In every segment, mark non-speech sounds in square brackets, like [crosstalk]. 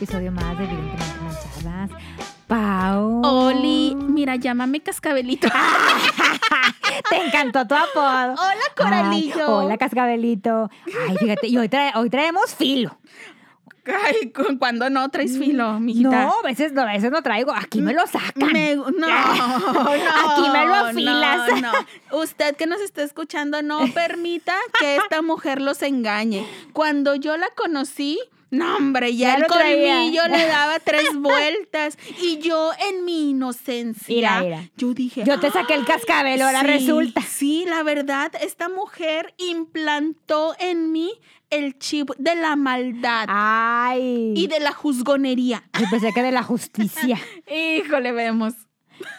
episodio más de Evidentemente Manchadas. Pau. Oli, mira, llámame Cascabelito. [laughs] Te encantó tu apodo. Hola, Coralillo. Ay, hola, Cascabelito. Ay, fíjate, y hoy, trae- hoy traemos filo. Ay, ¿cu- ¿cuándo no traes filo, mijita? No, a veces no, a veces no traigo. Aquí me lo sacan. Me- no, [laughs] no, Aquí me lo afilas. No, no. Usted que nos está escuchando, no permita que esta mujer los engañe. Cuando yo la conocí, no, hombre, ya, Ya el colmillo le [laughs] daba tres vueltas. Y yo, en mi inocencia, Mira, mira. yo dije. Yo te saqué el "Ay, cascabel, ahora sí, resulta. Sí, la verdad, esta mujer implantó en mí el chip de la maldad Ay. y de la juzgonería. Yo pensé que de la [laughs] justicia. Híjole, vemos.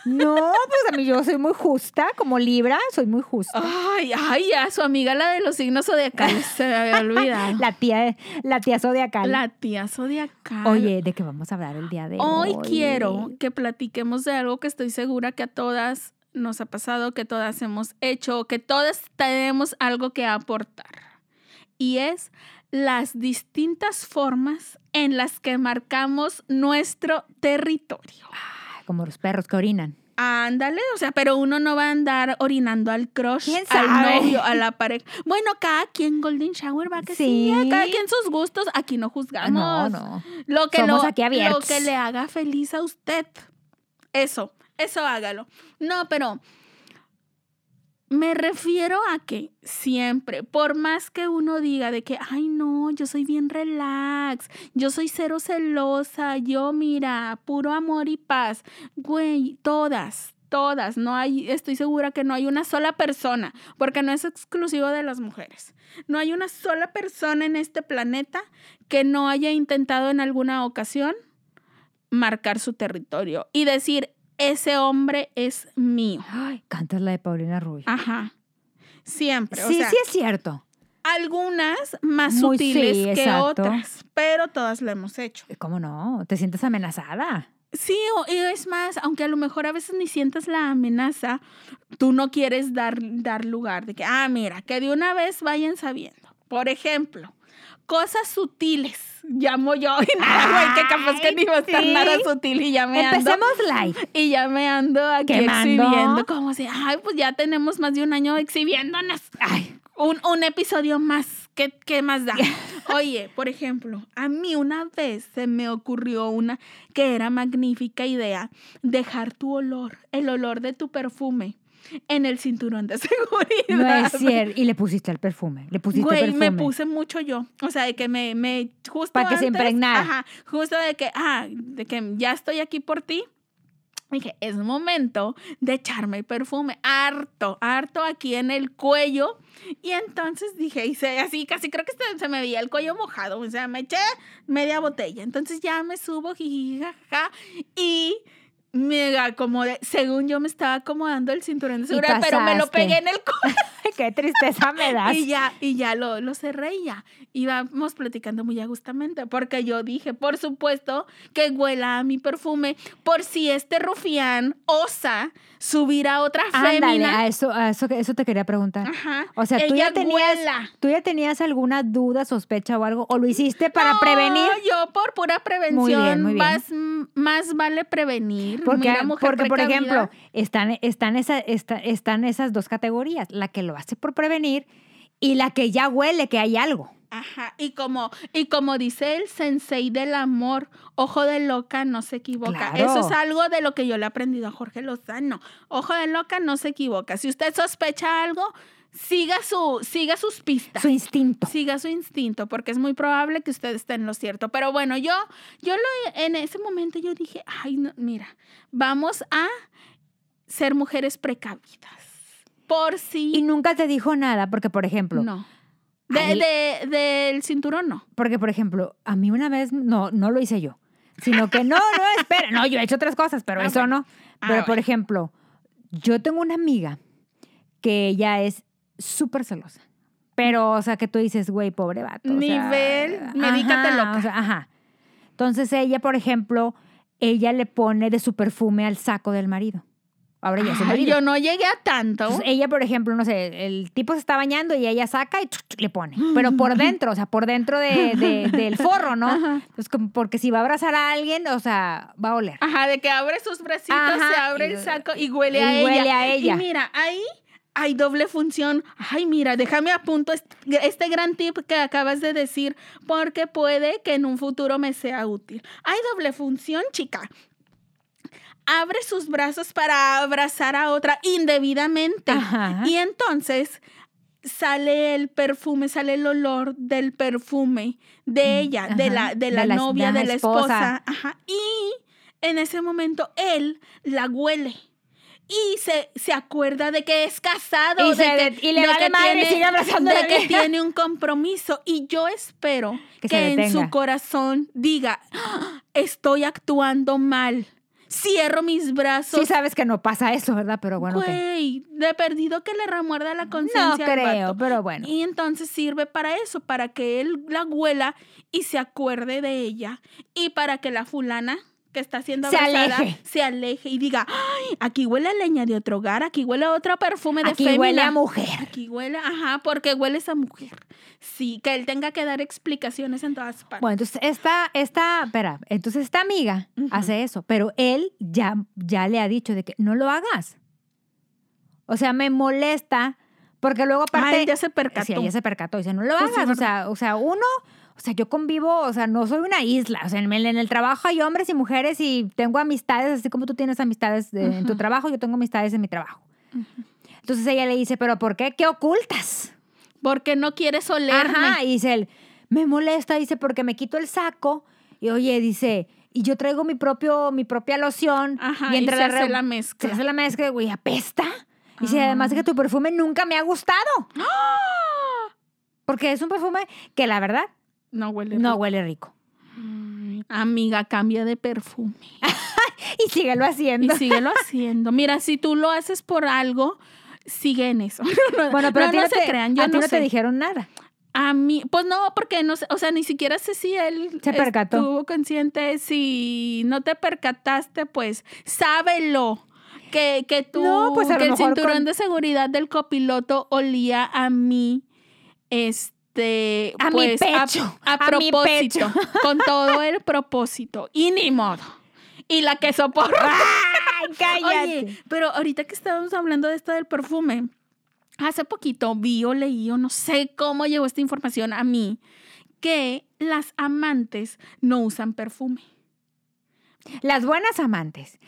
No, pues a mí yo soy muy justa, como Libra, soy muy justa. Ay, ay, ya, su amiga la de los signos zodiacales se me había olvidado. [laughs] La tía, la tía zodiacal. La tía zodiacal. Oye, ¿de qué vamos a hablar el día de hoy? hoy quiero que platiquemos de algo que estoy segura que a todas nos ha pasado, que todas hemos hecho, que todas tenemos algo que aportar. Y es las distintas formas en las que marcamos nuestro territorio. Como los perros que orinan. Ándale, o sea, pero uno no va a andar orinando al crush, ¿Quién al novio, a la pareja. Bueno, cada quien Golden Shower va que sí, Sí. cada quien sus gustos, aquí no juzgamos. No, no. Lo que Somos lo, aquí abiertos. Lo que le haga feliz a usted. Eso, eso hágalo. No, pero me refiero a que siempre, por más que uno diga de que, ay no, yo soy bien relax, yo soy cero celosa, yo mira, puro amor y paz, güey, todas, todas, no hay, estoy segura que no hay una sola persona, porque no es exclusivo de las mujeres, no hay una sola persona en este planeta que no haya intentado en alguna ocasión marcar su territorio y decir, ese hombre es mío. Ay, cantas la de Paulina Rubio. Ajá. Siempre. o sí, sea, sí es cierto. Algunas más Muy- sutiles sí, que exacto. otras, pero todas lo hemos hecho. ¿Cómo no? ¿Te sientes amenazada? Sí, y es más, aunque a lo mejor a veces ni sientas la amenaza, tú no quieres dar, dar lugar de que, ah, mira, que de una vez vayan sabiendo. Por ejemplo, cosas sutiles. Llamo yo [laughs] y nada, güey, que capaz que ni va a estar sí. nada sutil y ya me ando. Empecemos live. Y ya me ando aquí Quemando. exhibiendo, como si, ay, pues ya tenemos más de un año exhibiéndonos. Ay, Un, un episodio más. ¿Qué, ¿Qué más da? [laughs] Oye, por ejemplo, a mí una vez se me ocurrió una que era magnífica idea, dejar tu olor, el olor de tu perfume en el cinturón de [laughs] seguridad. no es cierto. Y le pusiste el perfume. Le pusiste Güey, perfume. me puse mucho yo. O sea, de que me, me justo Pa' que se antes, impregnara. Ajá, justo de que, ah, de que ya estoy aquí por ti. Dije, es momento de echarme el perfume, harto, harto aquí en el cuello. Y entonces dije, hice así, casi creo que se, se me veía el cuello mojado. O sea, me eché media botella. Entonces ya me subo, jiji, jaja, y me acomodé. Según yo me estaba acomodando el cinturón de seguridad, pero me lo pegué en el cuello. [laughs] Qué tristeza me [laughs] das. Y ya, y ya lo, lo cerré y ya. Íbamos platicando muy agustamente, porque yo dije, por supuesto, que huela a mi perfume, por si este rufián osa subir a otra Ándale, fémina. a eso, a eso, eso te quería preguntar. Ajá. O sea, ¿tú ya, tenías, huela. ¿tú ya tenías alguna duda, sospecha o algo? ¿O lo hiciste para No, prevenir? yo por pura prevención. Muy bien, muy bien. Más, más vale prevenir. [laughs] Porque, Mira, mujer porque por ejemplo, están, están, esa, está- están esas dos categorías, la que lo hace por prevenir y la que ya huele que hay algo. Ajá, y como, y como dice el sensei del amor, ojo de loca no se equivoca. Claro. Eso es algo de lo que yo le he aprendido a Jorge Lozano. Ojo de loca no se equivoca. Si usted sospecha algo, siga, su, siga sus pistas. Su instinto. Siga su instinto, porque es muy probable que usted esté en lo cierto. Pero bueno, yo, yo lo, en ese momento yo dije, ay, no, mira, vamos a ser mujeres precavidas. Por si Y nunca te dijo nada, porque por ejemplo, no. De, del cinturón no. porque por ejemplo, a mí una vez, no, no lo hice yo, sino que no, no, [laughs] espera, no, yo he hecho otras cosas, pero Ah, eso bueno. no. Ah, Pero por bueno. ejemplo, yo tengo una amiga que ella es súper celosa. Pero, o sea, que tú dices, güey, pobre vato. o sea, Nivel, medícate ajá, loca. o sea, ajá. Entonces ella, por ejemplo, ella le pone de su perfume al saco del marido. ahora ya Ay, marido. yo no llegué a tanto. Entonces, ella, por ejemplo, no sé, el tipo se está bañando y ella saca y le pone. Pero por [laughs] dentro, o sea, por dentro de, de- del forro, ¿no? Ajá. Entonces, porque si va a abrazar a alguien, o sea, va a oler. Ajá, de que abre sus bracitos, Ajá, se abre y- el saco y huele y a ella. huele a ella. Y mira, ahí hay doble función. Ay, mira, déjame apunto este, este gran tip que acabas de decir, porque puede que en un futuro me sea útil. Hay doble función, chica. Abre sus brazos para abrazar a otra indebidamente. Ajá. Y entonces sale el perfume, sale el olor del perfume de ella, de Mm, la, de la novia, de la de la esposa. esposa. Ajá. Y en ese momento él la huele. Y se, se acuerda de que es casado, Y de se que, y le de vale que madre y tiene- sigue abrazando de que tiene un compromiso. Y yo espero Que en su corazón diga, "Ah, estoy actuando mal. Cierro mis brazos. Sí sabes que no pasa eso, ¿verdad? Pero bueno. Güey, de perdido que le remuerda la No conciencia. al creo, vato. pero bueno. Y entonces sirve para eso, para que él la huela y se acuerde de ella. Y para que la fulana que está siendo Se abrazada aleje. se aleje y diga, ay, aquí huele a leña de otro hogar, aquí huele a otro perfume de Aquí fémina. huele a mujer. Aquí huele, ajá, porque huele esa mujer. Sí, que él tenga que dar explicaciones en todas partes. Bueno, entonces esta, esta, espera, entonces esta amiga hace eso, pero él ya, ya le ha dicho de que no lo hagas. O sea, me molesta porque luego aparte... Ah, él ya se percató. Sí, ella se percató. Dice, no lo Pues sí, hagas. o, sea, o sea, uno, o sea, yo convivo, o sea, no soy una isla. O sea, en el, en el trabajo hay hombres y mujeres y tengo amistades, así como tú tienes amistades de- en tu trabajo, yo tengo amistades en mi trabajo. Entonces ella le dice, pero ¿por qué? ¿Qué ocultas? Porque no quieres olerme. Ajá, y dice él, me molesta, dice, porque me quito el saco y oye, dice, y yo traigo mi propio, mi propia loción Ajá, y y entre se la, hace la se mezcla. hace la mezcla, güey, apesta. Y dice, Ah. además de que tu perfume nunca me ha gustado. ¡Ah! Porque es un perfume que la verdad No huele no rico. huele rico. Amiga, cambia de perfume. [laughs] Y síguelo Y haciendo. síguelo haciendo. Mira, si tú lo haces por algo, sigue en eso. [laughs] Bueno, pero no, a ti no no, se te, crean, yo a ti no, no sé. te dijeron nada. A mí, pues no, porque no sé, o sea, ni siquiera sé si él Se percató. estuvo consciente. Si no te percataste, pues sábelo. Que, que tú, No, pues que el cinturón con- de seguridad del copiloto olía a mí, este, A mi pues, pecho, [laughs] a, propósito, pecho. con todo el propósito, y ni modo. Y la que soporta. [laughs] ¡Ay, [laughs] cállate! Oye, pero ahorita que estábamos hablando de esto del perfume, hace poquito vi o leí o no sé cómo llegó esta información a mí, que las amantes no usan perfume. Las buenas amantes.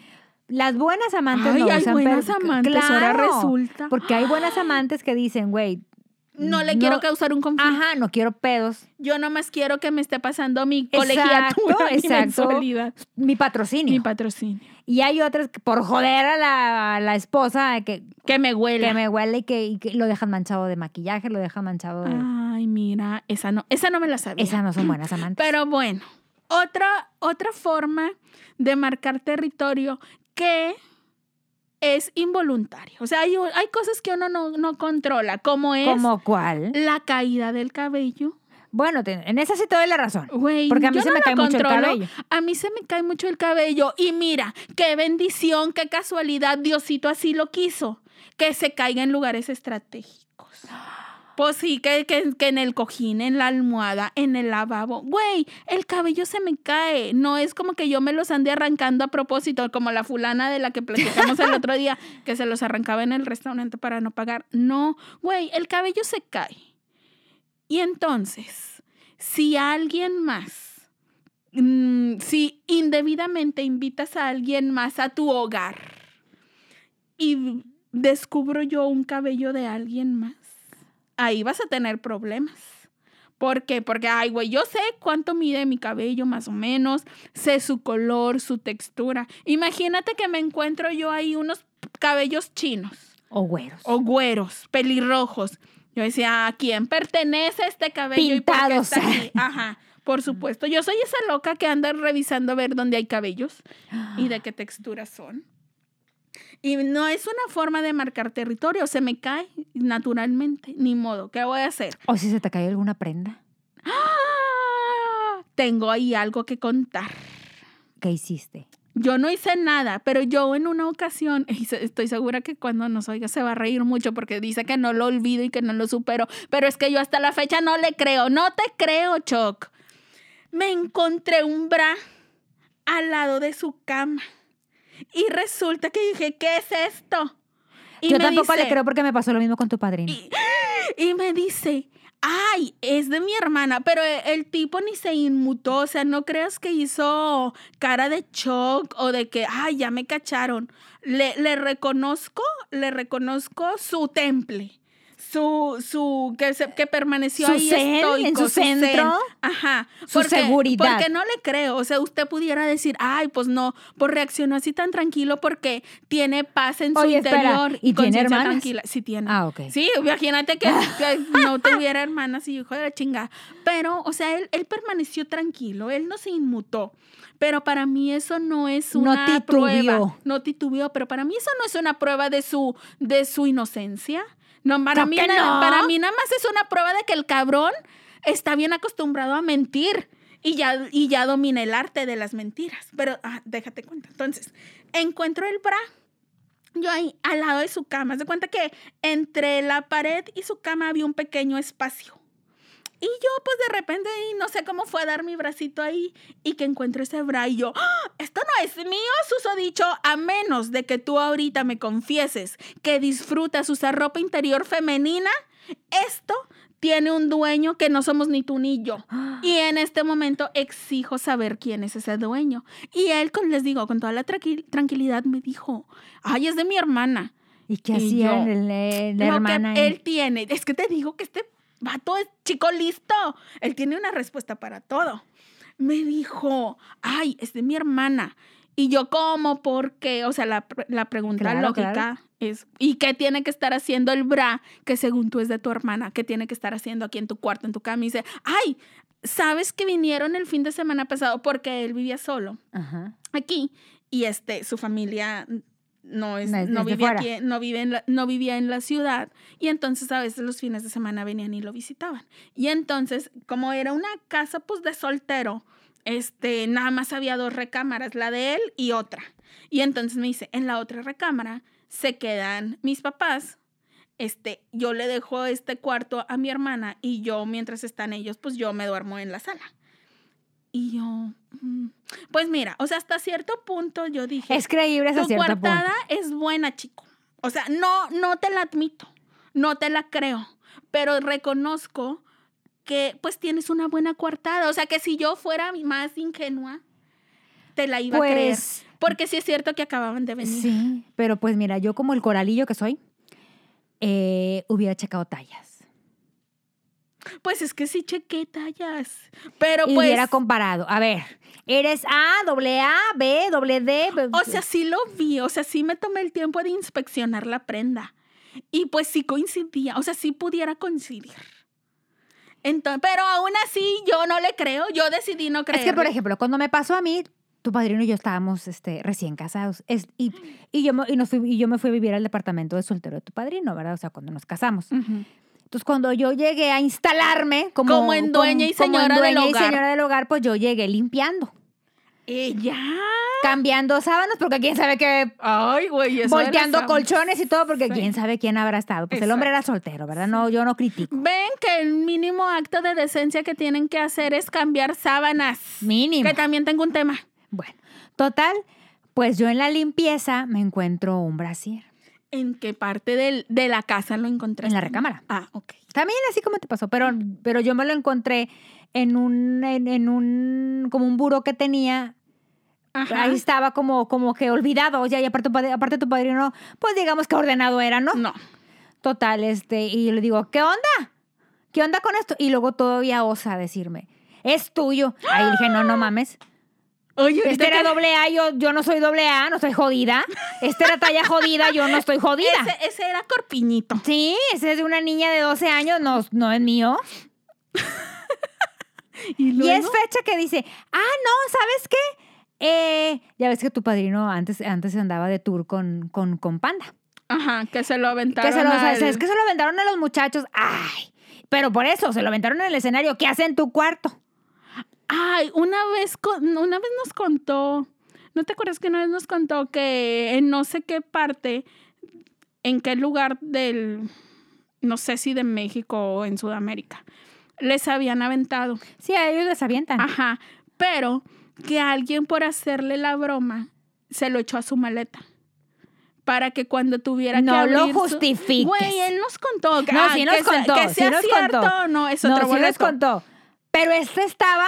Las buenas amantes Ay, no hay usan buenas amantes, ahora Claro, resulta. Porque hay buenas amantes que dicen, güey. No le quiero causar un conflicto. Ajá, no quiero pedos. Yo nomás quiero que me esté pasando mi Exacto, [laughs] colegiatura, mi exacto. Mi patrocinio. mi patrocinio. y hay otras que por joder a la, la esposa que, Que me huele. que me huele y que, y que lo dejan manchado de maquillaje, lo dejan manchado de... Ay, mira, esa no, esa no me la sabía. Esas no son buenas amantes. Pero bueno, otra, otra forma de marcar territorio que es involuntario. O sea, hay, hay cosas que uno no, no controla, como es ¿Como cuál? la caída del cabello. Bueno, te- en esa sí te doy la razón. Güey, Porque a mí se no me cae mucho el cabello. A mí se me cae mucho el cabello. Y mira, qué bendición, qué casualidad, Diosito así lo quiso. Que se caiga en lugares estratégicos. Pues sí, que, que, que en el cojín, en la almohada, en el lavabo. Güey, el cabello se me cae. No es como que yo me los ande arrancando a propósito, como la fulana de la que platicamos el otro día, que se los arrancaba en el restaurante para no pagar. No, güey, el cabello se cae. Y entonces, si alguien más, mm, si indebidamente invitas a alguien más a tu hogar y descubro yo un cabello de alguien más, ahí vas a tener problemas. ¿Por qué? Porque, ay, güey, yo sé cuánto mide mi cabello más o menos, sé su color, su textura. Imagínate que me encuentro yo ahí unos cabellos chinos O güeros. o güeros, pelirrojos. Yo decía, ¿a quién pertenece este cabello? ¿Y por qué Pintados. está aquí? Ajá, por supuesto. Yo soy esa loca que anda revisando a ver dónde hay cabellos y de [gasps] qué textura son. Y no es una forma de marcar territorio, se me cae naturalmente, ni modo. ¿Qué voy a hacer? O si se te cae alguna prenda. ¡Ah! Tengo ahí algo que contar. ¿Qué hiciste? Yo no hice nada, pero yo en una ocasión, [laughs] y estoy segura que cuando nos oiga se va a reír mucho porque dice que no lo olvido y que no lo supero, pero es que yo hasta la fecha no le creo, no te creo, Choc. Me encontré un bra al lado de su cama y resulta que dije, ¿qué es esto? Y Yo me tampoco le creo porque me pasó lo mismo con tu padrino. y, y me dice, ay, es de mi hermana, pero e- el tipo ni se inmutó, o sea, no creas que hizo cara de shock o de que, ay, ya me cacharon. Le, le reconozco, le reconozco su temple. Su, su, que, se- que permaneció Su ahí zen, en estoico, su zen. centro. Ajá. Su porque, seguridad. Porque no le creo. O sea, usted pudiera decir, ay, pues no, pues reaccionó así tan tranquilo porque tiene paz en su espera, interior. ¿y tiene hermanas? tranquila. Sí tiene. Ah, ok. Sí, imagínate que, [laughs] que no tuviera hermanas y hijo de la chinga. Pero, o sea, él, él permaneció tranquilo, él no se inmutó. Pero para mí eso no es No una titubeó. prueba. No titubeó, pero para mí eso no es una prueba de su, de su inocencia. No, para mí, no. para mí nada más es una prueba de que el cabrón está bien acostumbrado a mentir y ya, y ya domina el arte de las mentiras. Pero ah, déjate cuenta. Entonces, encuentro el bra yo ahí al lado de su cama. Se cuenta que entre la pared y su cama había un pequeño espacio. Y yo, pues de repente, y no sé cómo fue a dar mi bracito ahí y que encuentro ese bra y yo, ¡Ah! esto no es mío, susodicho, a menos de que tú ahorita me confieses que disfrutas usar ropa interior femenina, esto tiene un dueño que no somos ni tú ni yo. Y en este momento exijo saber quién es ese dueño. Y él, con, les digo, con toda la tranqui- tranquilidad me dijo, ay, es de mi hermana. ¿Y qué hacía la que hermana? ahí? él tiene, es que te digo que este vato es chico listo. Él tiene una respuesta para todo. Me dijo, ay, es de mi hermana. Y yo, ¿cómo? ¿Por qué? O sea, la, la pregunta Claro, lógica claro. es, ¿y qué tiene que estar haciendo el bra que según tú es de tu hermana? ¿Qué tiene que estar haciendo aquí en tu cuarto, en tu cama? Y dice, ay, ¿sabes que vinieron el fin de semana pasado? Porque él vivía solo Ajá. aquí y este su familia no es No vivía aquí no vive en la, no vivía en la ciudad y entonces a veces los fines de semana venían y lo visitaban. Y entonces como era una casa pues de soltero este nada más había dos recámaras la de él y otra. Y entonces me dice en la otra recámara se quedan mis papás este, yo le dejo este cuarto a mi hermana y yo, mientras están ellos, pues yo me duermo en la sala. Y yo, mm, pues mira, o sea, hasta cierto punto yo dije, Es creíble hasta cierto punto. coartada es buena, chico. O sea, no, no te la admito, no te la creo, pero reconozco que pues tienes una buena coartada. O sea, que si yo fuera más ingenua, te la iba a creer. Pues Porque sí es cierto que acababan de venir. sí, pero pues mira, yo como el coralillo que soy, eh, hubiera checado tallas. Pues es que sí chequé tallas. Pero y pues. hubiera comparado. A ver, eres A, doble A, B, doble D. b- O sea, sí lo vi, o sea, sí me tomé el tiempo de inspeccionar la prenda. Y pues sí coincidía, o sea, sí pudiera coincidir. Entonces, pero aún así yo no le creo, yo decidí no creer. Es que, por ejemplo, cuando me pasó a mí, tu padrino y yo estábamos este, recién casados. Es- y, y, yo, me- y, nos fui- y yo me fui a vivir al departamento de soltero de tu padrino, ¿verdad? O sea, cuando nos casamos. Entonces, cuando yo llegué a instalarme como, Como en dueña y como en señora del dueña y hogar. señora del hogar, pues yo llegué limpiando, Ella. cambiando sábanas, porque quién sabe qué, Ay, güey, eso volteando colchones y todo, porque Sí. quién sabe quién habrá estado. Pues el hombre era soltero, ¿verdad? No, yo no critico. Ven que el mínimo acto de decencia que tienen que hacer es cambiar sábanas. Mínimo. Que también tengo un tema. Bueno, total, pues yo en la limpieza me encuentro un brasier ¿En qué parte del- de la casa lo encontré? en la recámara. Ah, ok. También así como te pasó, pero, pero yo me lo encontré en un, en, en un, como un buro que tenía. Ajá. Ahí estaba como, como que olvidado, sea, y aparte, aparte tu padrino, pues digamos que ordenado era, ¿no? No. Total, este, y yo le digo, ¿qué onda? ¿Qué onda con esto? Y luego todavía osa decirme, es tuyo. Ahí dije, no, no mames. Oye, Este era que- doble A, yo, yo no soy doble A, no soy jodida. Este era talla jodida, yo no estoy jodida. ese, ese era corpiñito. Sí, ese es de una niña de 12 años, no, no es mío. [laughs] Y, Y es fecha que dice, ah, no, ¿sabes qué? Eh, ya ves que tu padrino antes, antes andaba de tour con, con, con Panda. Ajá, que se lo aventaron. Que se lo, al- es que se lo aventaron a los muchachos. Ay, pero por eso, se lo aventaron en el escenario. ¿Qué hace en tu cuarto? Ay, una vez, con- una vez nos contó. ¿No te acuerdas que una vez nos contó que en no sé qué parte, en qué lugar del, no sé si de México o en Sudamérica, les habían aventado? Sí, a ellos les avientan. Ajá, pero que alguien por hacerle la broma se lo echó a su maleta. Para que cuando tuviera que No lo justifiques. Güey, él nos contó. que- No, ah, sí nos que sea- contó, que sí sea nos cierto contó. no, es no, otro sí les boleto. contó. Pero este estaba,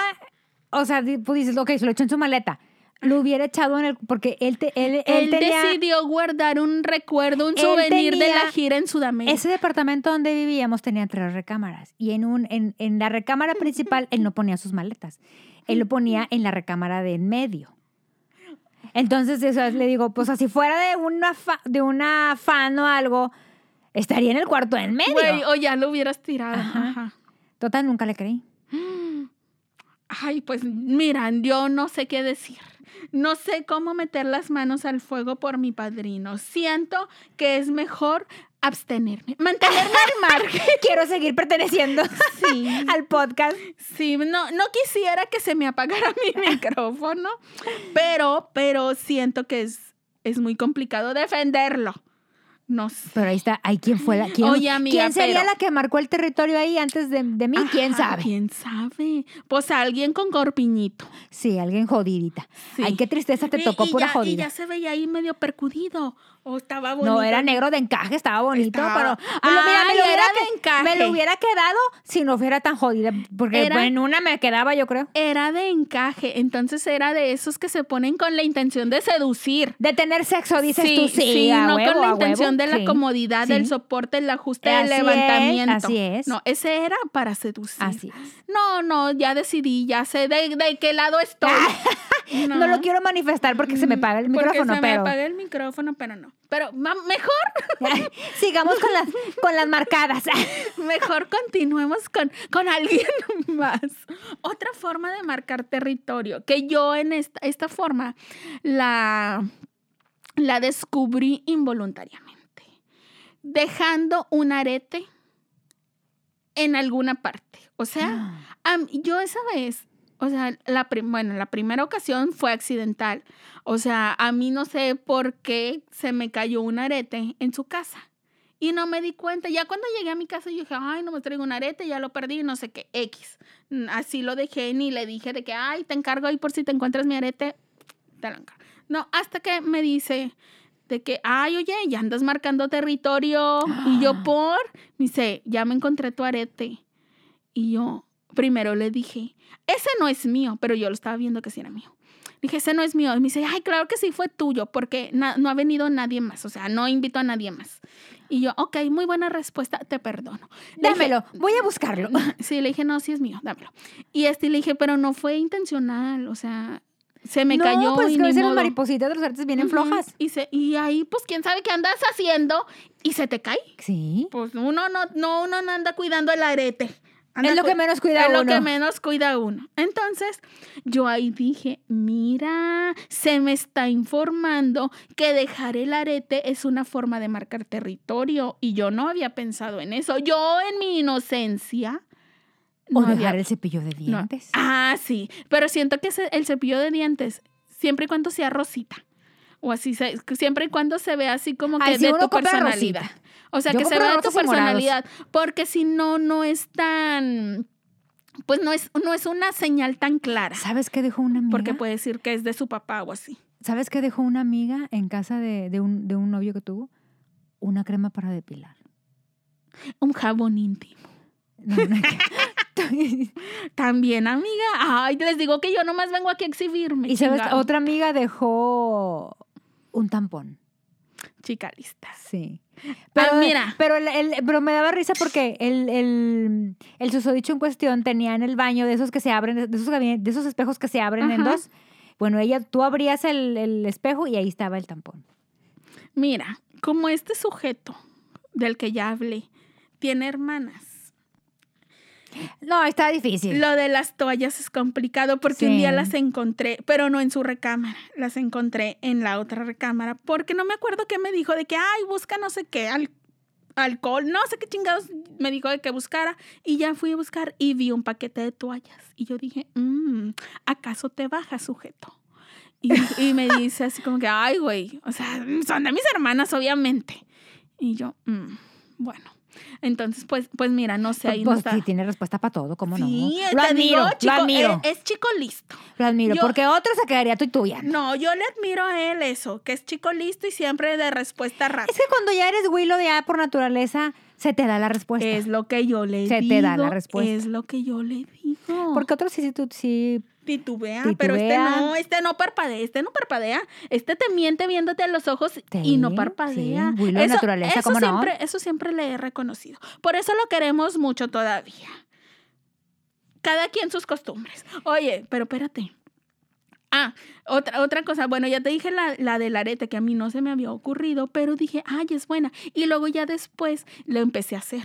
o sea, di- pues dices, ok, se lo echó en su maleta. Lo hubiera echado en el, porque él, te- él, él Él tenía, decidió guardar un recuerdo, un souvenir de la gira en Sudamérica. ese departamento donde vivíamos tenía tres recámaras. Y en, un, en, en la recámara [laughs] principal él no ponía sus maletas. Él lo ponía en la recámara de en medio. Entonces, eso, le digo, pues así fuera de una, fa- de una fan o algo, estaría en el cuarto de en medio. Güey, o ya lo hubieras tirado. Ajá. Ajá. Total, nunca le creí. Ay, pues mira, yo no sé qué decir. No sé cómo meter las manos al fuego por mi padrino. Siento que es mejor abstenerme, mantenerme al margen. [laughs] Quiero seguir perteneciendo Sí. [laughs] al podcast. Sí, no, no quisiera que se me apagara mi [laughs] micrófono, pero, pero siento que es, es muy complicado defenderlo. No sé. Pero ahí está, ahí quién fue la. ¿Quién, Oye, amiga, ¿quién sería pero- la que marcó el territorio ahí antes de, de mí? ¿Quién Ajá, sabe? ¿Quién sabe? Pues alguien con corpiñito. Sí, alguien jodidita. Sí. Ay, qué tristeza te Y- tocó y pura ya, jodida. Y ya se veía ahí medio percudido. O estaba bonito. No, era negro de encaje, estaba bonito, Estaba- pero me lo, mira, me lo hubiera era de encaje. Me lo hubiera quedado si no fuera tan jodida, porque Era- en una me quedaba, yo creo. Era de encaje. Entonces era de esos que se ponen con la intención de seducir. De tener sexo, dices tú, sí, a no huevo, con la intención huevo, de sí. la comodidad, Sí. del soporte, el ajuste, Así es, levantamiento. así es. No, ese era para seducir. Así es. No, no, ya decidí, ya sé de, de qué lado estoy. [laughs] No. lo quiero manifestar porque se me paga el Porque micrófono, se pero me apaga el micrófono, pero no. Pero mejor sigamos con las, con las marcadas. [laughs] Mejor continuemos con, con alguien [laughs] más. Otra forma de marcar territorio, que yo en esta, esta forma la, la descubrí involuntariamente, dejando un arete en alguna parte. O sea, am- yo esa vez, o sea, la, bueno, la primera ocasión fue accidental. O sea, a mí no sé por qué se me cayó un arete en su casa. Y no me di cuenta. Ya cuando llegué a mi casa, yo dije, ay, no me traigo un arete, ya lo perdí, no sé qué, X. Mm, Así lo dejé, ni le dije de que, ay, te encargo ahí por si te encuentras mi arete, te lo encargo. No, hasta que me dice de que, ay, oye, ya andas marcando territorio. Y yo, [gasps] por, me dice, ya me encontré tu arete. Y yo, primero le dije, ese no es mío, pero yo lo estaba viendo que sí era mío. Dije, ese no es mío. Y me dice, ay, claro que sí fue tuyo, porque no ha venido nadie más. O sea, no invito a nadie más. Y yo, ok, muy buena respuesta, te perdono. Dije, Dámelo, voy a buscarlo. [laughs] Sí, le dije, no, sí es mío, dámelo. Y este le dije, pero no fue intencional, o sea, se me no, cayó pues y que a veces las maripositas de los artes vienen flojas. Y, se, y ahí, pues, quién sabe qué andas haciendo y se te cae. Sí. Pues uno no, no, uno no anda cuidando el arete. Anda Es lo que menos cuida es lo uno. que menos cuida uno. Entonces, yo ahí dije, mira, se me está informando que dejar el arete es una forma de marcar territorio. Y yo no había pensado en eso. Yo en mi inocencia. O no dejar había- el cepillo de no. dientes. Ah, sí. Pero siento que el cepillo de dientes, siempre y cuando sea rosita. O así, se- siempre y cuando se vea así como que Ay, de uno tu personalidad. rosita. O sea, Yo que se vea tu morados. personalidad. Porque si no, no es tan. Pues no es, no es una señal tan clara. ¿Sabes qué dejó una amiga? Porque puede decir que es de su papá o así. ¿Sabes qué dejó una amiga en casa de, de un, de un novio que tuvo? Una crema para depilar. Un jabón íntimo. No, no, [laughs] [laughs] También, amiga. Ay, les digo que yo nomás vengo aquí a exhibirme. y sabes, otra amiga dejó un tampón. Chica lista. Sí. Ah, mira. Pero, el- el- pero me daba risa porque el, el, el susodicho en cuestión tenía en el baño de esos que se abren, de esos, de esos espejos que se abren en dos. Bueno, ella, tú abrías el, el espejo y ahí estaba el tampón. Mira, como este sujeto del que ya hablé tiene hermanas. [laughs] No, está difícil. Lo de las toallas es complicado porque un día las encontré, pero no en su recámara, las encontré en la otra recámara, porque no me acuerdo qué me dijo de que, ay, busca no sé qué, al- alcohol, no sé qué chingados me dijo de que buscara, y ya fui a buscar y vi un paquete de toallas, y yo dije, "Mm, ¿acaso te baja sujeto? Y, y me dice así como que, ay, güey, o sea, son de mis hermanas, obviamente. Y yo, "Mm, bueno. Entonces, pues, pues mira, no sé, ahí no Pues está. sí, tiene respuesta para todo, ¿cómo no? Lo admiro, digo, chico, lo admiro, Es, es chico listo. lo admiro, yo- porque otro se quedaría tú y tuya. No, yo le admiro a él eso, que es chico listo y siempre de respuesta rápida. Es que cuando ya eres Willow de ya por naturaleza, se te da la respuesta. Es lo que yo le Se digo. te da la respuesta. Es lo que yo le digo. Porque otros sí, sí, tú, sí. Titubea, pero este Titubea. no, este no parpadea, este no parpadea. Este te miente viéndote a los ojos y no parpadea. sí, de naturaleza, eso ¿cómo no? siempre, eso siempre le he reconocido. Por eso lo queremos mucho todavía. Cada quien sus costumbres. Oye, pero espérate. Ah, otra, otra cosa. Bueno, ya te dije la, la del arete que a mí no se me había ocurrido, pero dije, ay, es buena. Y luego ya después lo empecé a hacer,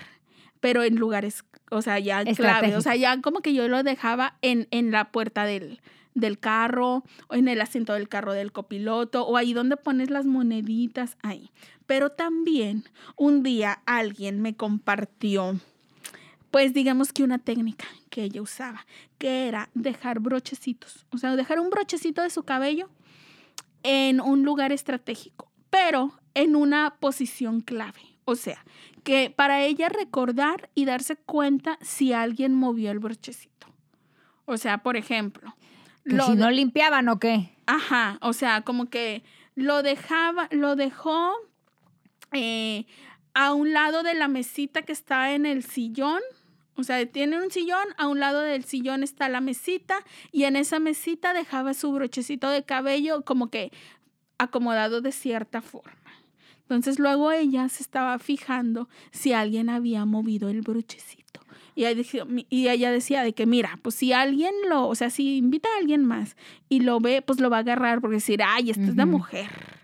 pero en lugares, o sea, ya clave. O sea, ya como que yo lo dejaba en, en la puerta del, del carro, o en el asiento del carro del copiloto, o ahí donde pones las moneditas, ahí. Pero también un día alguien me compartió pues digamos que una técnica que ella usaba, que era dejar brochecitos, o sea, dejar un brochecito de su cabello en un lugar estratégico, pero en una posición clave. O sea, que para ella recordar y darse cuenta si alguien movió el brochecito. O sea, por ejemplo, Que lo si de- no limpiaban o qué. Ajá, o sea, como que lo dejaba, lo dejó eh, a un lado de la mesita que está en el sillón. O sea, tiene un sillón, a un lado del sillón está la mesita y en esa mesita dejaba su brochecito de cabello como que acomodado de cierta forma. Entonces luego ella se estaba fijando si alguien había movido el brochecito. Y ella, decía de que, mira, pues si alguien lo, o sea, si invita a alguien más y lo ve, pues lo va a agarrar porque decir, ay, esta es la mujer.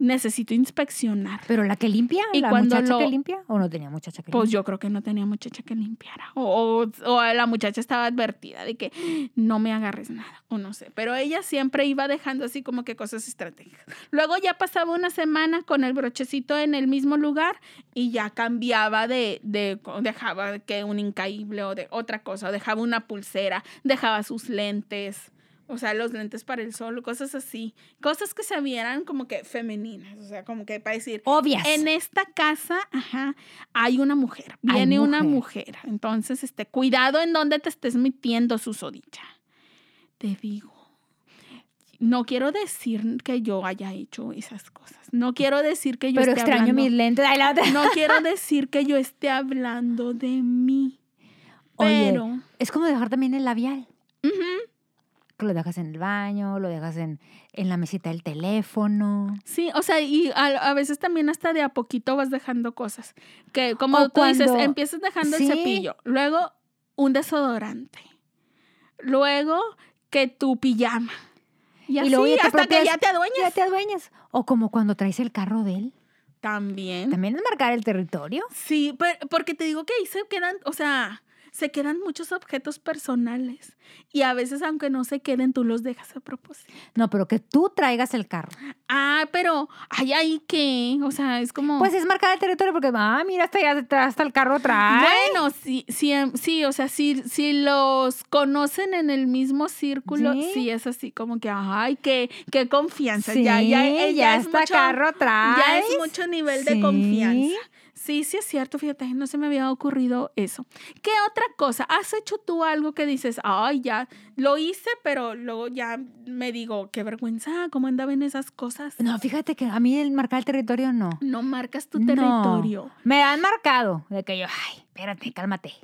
Necesito inspeccionar. Pero la que limpia, Y la cuando muchacha que lo- limpia, o no tenía muchacha que Pues limpia. yo creo que no tenía muchacha que limpiara. O, o- o la muchacha estaba advertida de que no me agarres nada. O no sé. Pero ella siempre iba dejando así como que cosas estratégicas. Luego ya pasaba una semana con el brochecito en el mismo lugar y ya cambiaba de, de dejaba que un incaíble o de otra cosa. O dejaba una pulsera, dejaba sus lentes. O sea, los lentes para el sol, cosas así. Cosas que se vieran como que femeninas. O sea, como que para decir, Obvias. en esta casa, ajá, hay una mujer, viene una mujer. mujer. Entonces, este, cuidado en dónde te estés metiendo, susodicha. Te digo, no quiero decir que yo haya hecho esas cosas. No quiero decir que yo Pero esté extraño hablando. mis lentes. Ay, la otra. No quiero [laughs] decir que yo esté hablando de mí. Oye, Pero, es como dejar también el labial. Que lo dejas en el baño, lo dejas en, en la mesita del teléfono. sí, o sea, y a, a veces también hasta de a poquito vas dejando cosas. Que como O tú dices, empiezas dejando Sí. el cepillo, luego un desodorante, luego que tu pijama. Y, así, luego hasta que ya te adueñas. Ya te adueñas. O como cuando traes el carro de él. También. También es marcar el territorio. Sí, pero- porque te digo que ahí se quedan, o sea, se quedan muchos objetos personales. Y a veces, aunque no se queden, tú los dejas a propósito. No, pero que tú traigas el carro. Ah, pero hay ahí que, o sea, es como... Pues es marcar el territorio porque, ah, mira, hasta, ya, hasta el carro trae. Bueno, sí, sí, em, sí, o sea, si, si los conocen en el mismo círculo, Sí. sí, es así como que, ay, qué, qué confianza. Sí, ya, ya, eh, ya es hasta mucho, carro traes. ya es mucho nivel de confianza. Sí, sí es cierto, fíjate, no se me había ocurrido eso. ¿Qué otra cosa? ¿Has hecho tú algo que dices, ay, ya lo hice, pero luego ya me digo, qué vergüenza, cómo andaba en esas cosas? No, fíjate que a mí el marcar el territorio no. No marcas tu No. territorio. Me han marcado de que yo, ay, espérate, cálmate.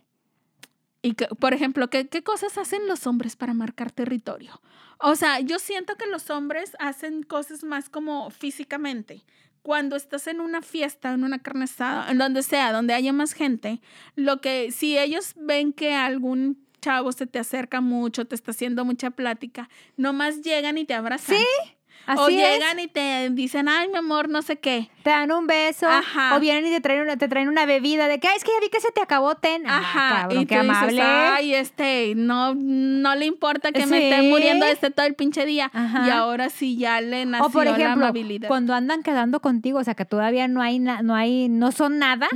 Y que, por ejemplo, ¿qué, ¿qué cosas hacen los hombres para marcar territorio? O sea, yo siento que los hombres hacen cosas más como físicamente. Cuando estás en una fiesta, en una carne asada, en donde sea, donde haya más gente, lo que si ellos ven que algún chavo se te acerca mucho, te está haciendo mucha plática, nomás llegan y te abrazan. Sí, Así o es. llegan y te dicen, ay, mi amor, no sé qué. Te dan un beso. Ajá. O vienen y te traen una, te traen una bebida de que, "Ay, es que ya vi que se te acabó, ten. Ah, Ajá, cabrón, y qué tú dices, amable. ay, este, no, no le importa que me esté muriendo este todo el pinche día. Ajá. Y ahora sí ya le nació o por la ejemplo, amabilidad. cuando andan quedando contigo, o sea, que todavía no hay, na- no hay, no son nada,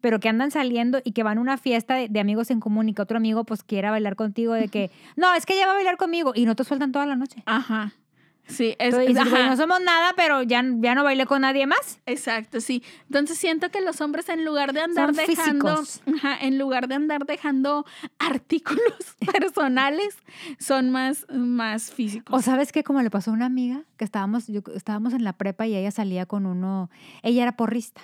pero que andan saliendo y que van a una fiesta de, de amigos en común y que otro amigo pues quiera bailar contigo de que, no, es que ella va a bailar conmigo y no te sueltan toda la noche. Ajá. Sí, es, dices, ajá. no somos nada, pero ya, ya no bailé con nadie más. Exacto, sí. Entonces siento que los hombres en lugar de andar Son dejando, ajá, en lugar de andar dejando artículos [laughs] personales, son más, más físicos. O sabes qué, como le pasó a una amiga, que estábamos, yo, estábamos en la prepa y ella salía con uno, ella era porrista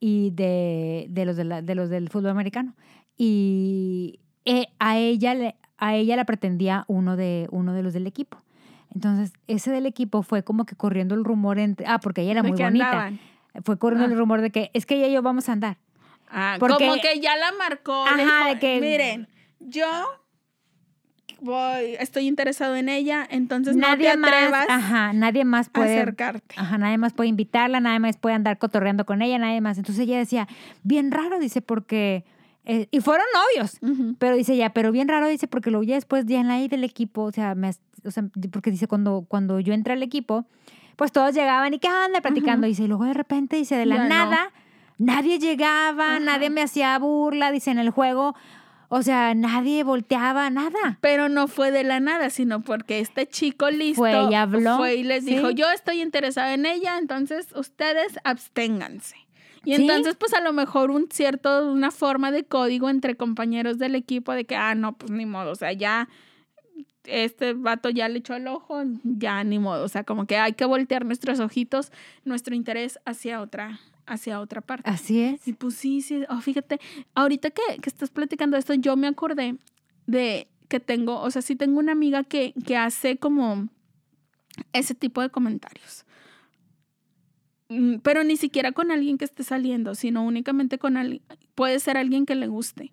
y de, de los, de, la- de los del fútbol americano. Y eh, a, ella le, a ella la pretendía uno de, uno de los del equipo. Entonces, ese del equipo fue como que corriendo el rumor entre... Ah, porque ella era ¿De muy bonita. andaban? Fue corriendo Ah. el rumor de que es que ella y yo vamos a andar. Ah, Porque- como que ya la marcó. Ajá, dijo, de que- Miren, yo voy, estoy interesado en ella, entonces nadie no te atrevas más, ajá, nadie más puede acercarte. Ajá, nadie más puede invitarla, nadie más puede andar cotorreando con ella, nadie más. Entonces ella decía, bien raro, dice, porque... eh, y fueron novios, pero dice ya, pero bien raro, dice, porque luego ya después ya en la I del equipo, o sea, me, o sea, porque dice, cuando, cuando yo entré al equipo, pues todos llegaban y que anda platicando, dice, y luego de repente, dice, de la Ya no. nada, nadie llegaba, Ajá. nadie me hacía burla, dice, en el juego, o sea, nadie volteaba, nada. Pero no fue de la nada, sino porque este chico listo Fue y habló, fue y les sí. dijo, yo estoy interesado en ella, entonces ustedes absténganse. Y Sí. entonces, pues a lo mejor un cierto, una forma de código entre compañeros del equipo de que, ah, no, pues ni modo, o sea, ya este vato ya le echó el ojo, ya ni modo, o sea, como que hay que voltear nuestros ojitos, nuestro interés hacia otra, hacia otra parte. Así es. Y pues sí, sí. Oh, fíjate, ahorita que, que estás platicando esto, yo me acordé de que tengo, o sea, sí tengo una amiga que, que hace como ese tipo de comentarios. Mm, Pero ni siquiera con alguien que esté saliendo, sino únicamente con alguien, puede ser alguien que le guste.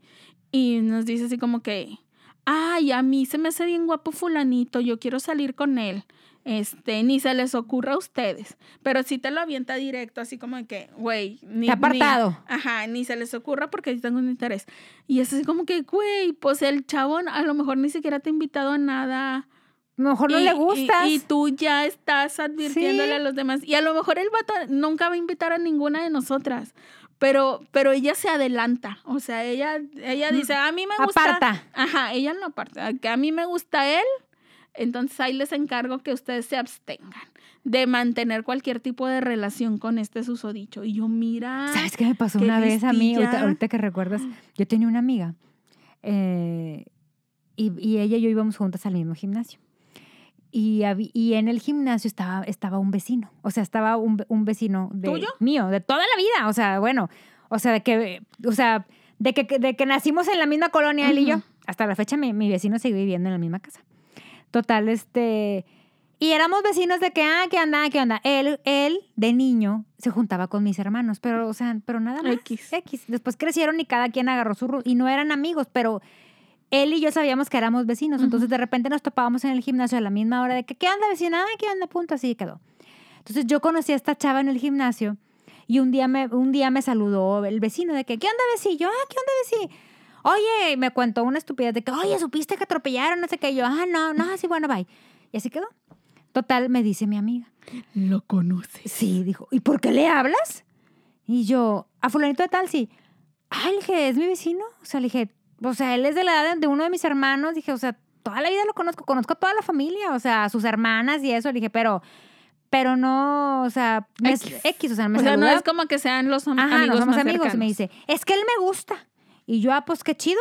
Y nos dice así como que, ay, a mí se me hace bien guapo fulanito, yo quiero salir con él. Este, ni se les ocurra a ustedes. Pero sí te lo avienta directo, así como de que, güey, ni, apartado. ni- ajá, ni se les ocurra porque yo tengo un interés. Y es así como que, güey, pues el chavo a lo mejor ni siquiera te ha invitado a nada. Mejor no y- le gustas. Y, tú ya estás advirtiéndole Sí. a los demás. Y a lo mejor el vato nunca va a invitar a ninguna de nosotras. Pero, pero ella se adelanta. O sea, ella, ella dice, a mí me gusta. Aparta. Ajá, ella no aparta. Que a mí me gusta él. Entonces ahí les encargo que ustedes se abstengan de mantener cualquier tipo de relación con este susodicho. Y yo, mira. ¿Sabes qué me pasó qué una vez a mí? Ahorita que recuerdas, yo tenía una amiga eh, y, y ella y yo íbamos juntas al mismo gimnasio. Y, y en el gimnasio estaba, estaba un vecino, o sea, estaba un, un vecino de, ¿Tuyo? mío, de toda la vida, o sea, bueno, o sea, de que, o sea, de que, de que nacimos en la misma colonia él y yo. Hasta la fecha mi, mi vecino sigue viviendo en la misma casa. Total, este... Y éramos vecinos de que, ah, ¿qué onda? ¿Qué onda? Él, él, de niño, se juntaba con mis hermanos, pero, o sea, pero nada más. X. X. Después crecieron y cada quien agarró su... Y no eran amigos, pero él y yo sabíamos que éramos vecinos. Entonces, de repente nos topábamos en el gimnasio a la misma hora de que, ¿qué onda, vecina? Ah, ¿qué onda? Punto, así quedó. Entonces, yo conocí a esta chava en el gimnasio y un día me, un día me saludó el vecino de que, ¿qué onda, vecino? Yo, ah, ¿qué onda, vecino? Oye, me contó una estupidez de que, oye, ¿supiste que atropellaron? No sé qué. Y yo, ah, no, no, así, bueno, bye. Y así quedó. Total, me dice mi amiga. Lo conoces. Sí, dijo, ¿y por qué le hablas? Y yo, a fulanito de tal, sí. Ah, le dije, ¿es mi vecino? O sea, le dije, o sea, él es de la edad de uno de mis hermanos. Dije, o sea, toda la vida lo conozco, conozco a toda la familia, o sea, a sus hermanas y eso. Le dije, pero, pero no, o sea, me es X. X, o sea, me o sea, no saluda. es como que sean los am- Ajá, amigos no somos más amigos. Y me cercanos. dice, es que él me gusta. Y yo, ah, pues qué chido.